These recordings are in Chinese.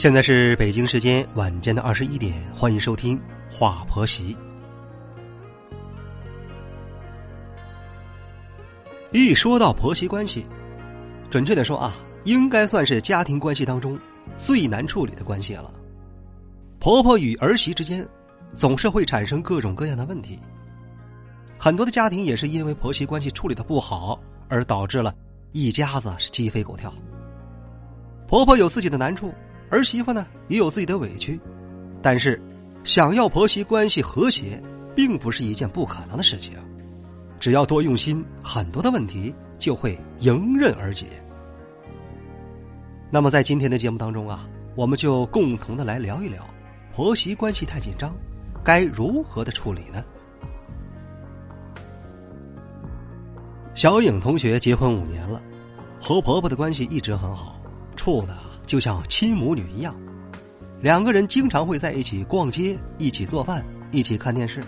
现在是北京时间晚间的二十一点，欢迎收听《话婆媳》。一说到婆媳关系，准确的说啊，应该算是家庭关系当中最难处理的关系了。婆婆与儿媳之间，总是会产生各种各样的问题。很多的家庭也是因为婆媳关系处理的不好，而导致了一家子是鸡飞狗跳。婆婆有自己的难处，儿媳妇呢也有自己的委屈，但是想要婆媳关系和谐，并不是一件不可能的事情。只要多用心，很多的问题就会迎刃而解。那么在今天的节目当中啊，我们就共同的来聊一聊，婆媳关系太紧张，该如何的处理呢？小颖同学结婚五年了，和婆婆的关系一直很好，处的就像亲母女一样。两个人经常会在一起逛街，一起做饭，一起看电视。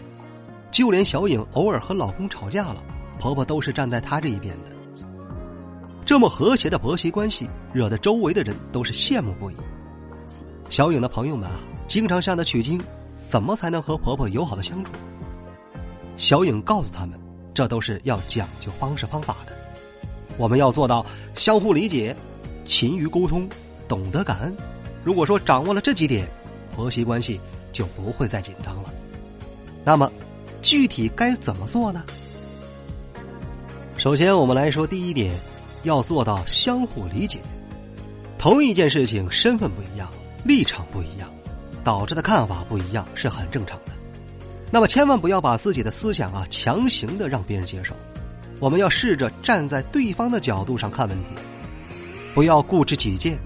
就连小颖偶尔和老公吵架了，婆婆都是站在她这一边的。这么和谐的婆媳关系，惹得周围的人都是羡慕不已。小颖的朋友们啊，经常向她取经，怎么才能和婆婆友好的相处？小颖告诉他们。这都是要讲究方式方法的，我们要做到相互理解、勤于沟通、懂得感恩。如果说掌握了这几点，婆媳关系就不会再紧张了。那么，具体该怎么做呢？首先，我们来说第一点，要做到相互理解。同一件事情，身份不一样，立场不一样，导致的看法不一样，是很正常的。那么千万不要把自己的思想啊强行的让别人接受，我们要试着站在对方的角度上看问题，不要固执己见。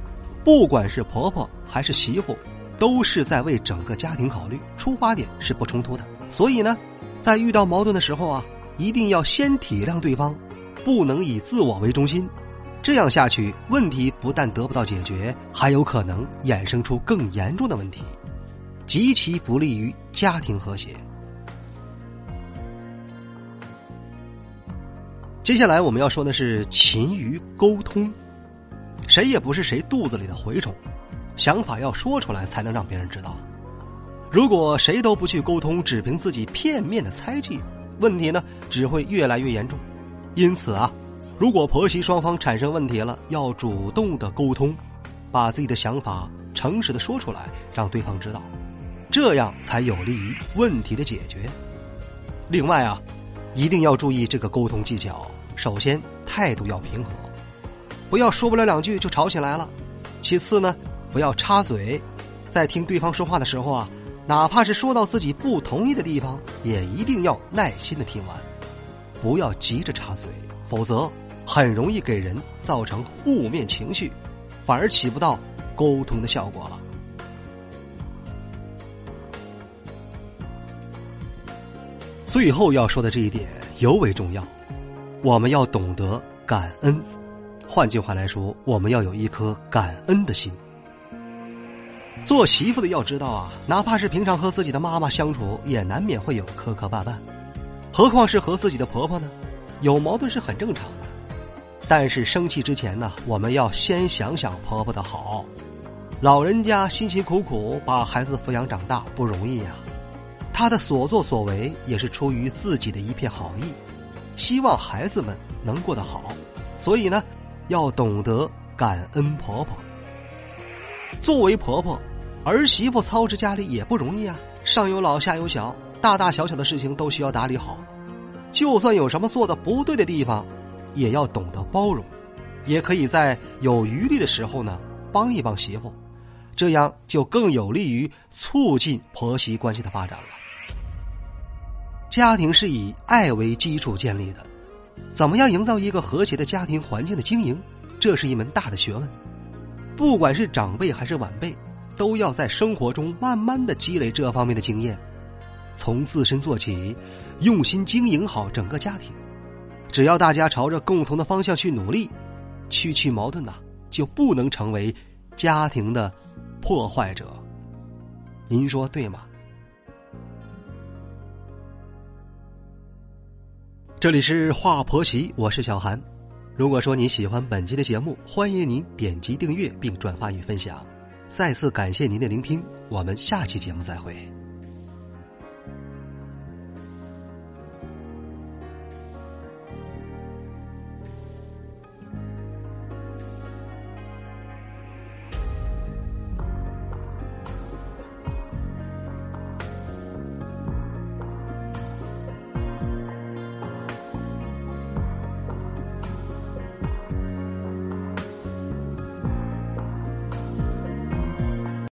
不管是婆婆还是媳妇，都是在为整个家庭考虑，出发点是不冲突的。所以呢，在遇到矛盾的时候啊，一定要先体谅对方，不能以自我为中心。这样下去，问题不但得不到解决，还有可能衍生出更严重的问题，极其不利于家庭和谐。接下来我们要说的是勤于沟通，谁也不是谁肚子里的蛔虫，想法要说出来才能让别人知道。如果谁都不去沟通，只凭自己片面的猜忌，问题呢只会越来越严重。因此啊，如果婆媳双方产生问题了，要主动的沟通，把自己的想法诚实的说出来，让对方知道，这样才有利于问题的解决。另外啊，一定要注意这个沟通技巧。首先，态度要平和，不要说不了两句就吵起来了。其次呢，不要插嘴，在听对方说话的时候啊，哪怕是说到自己不同意的地方，也一定要耐心的听完，不要急着插嘴，否则很容易给人造成负面情绪，反而起不到沟通的效果了。最后要说的这一点尤为重要。我们要懂得感恩，换句话来说，我们要有一颗感恩的心。做媳妇的要知道啊，哪怕是平常和自己的妈妈相处，也难免会有磕磕绊绊，何况是和自己的婆婆呢？有矛盾是很正常的。但是生气之前呢，我们要先想想婆婆的好，老人家辛辛苦苦把孩子抚养长大不容易呀，她的所作所为也是出于自己的一片好意。希望孩子们能过得好，所以呢，要懂得感恩婆婆。作为婆婆，儿媳妇操持家里也不容易啊，上有老下有小，大大小小的事情都需要打理好。就算有什么做的不对的地方，也要懂得包容，也可以在有余力的时候呢，帮一帮媳妇，这样就更有利于促进婆媳关系的发展了。家庭是以爱为基础建立的，怎么样营造一个和谐的家庭环境的经营，这是一门大的学问。不管是长辈还是晚辈，都要在生活中慢慢的积累这方面的经验，从自身做起，用心经营好整个家庭。只要大家朝着共同的方向去努力，区区矛盾呐，就不能成为家庭的破坏者。您说对吗？这里是华婆媳，我是小韩。如果说你喜欢本期的节目，欢迎您点击订阅并转发与分享。再次感谢您的聆听，我们下期节目再会。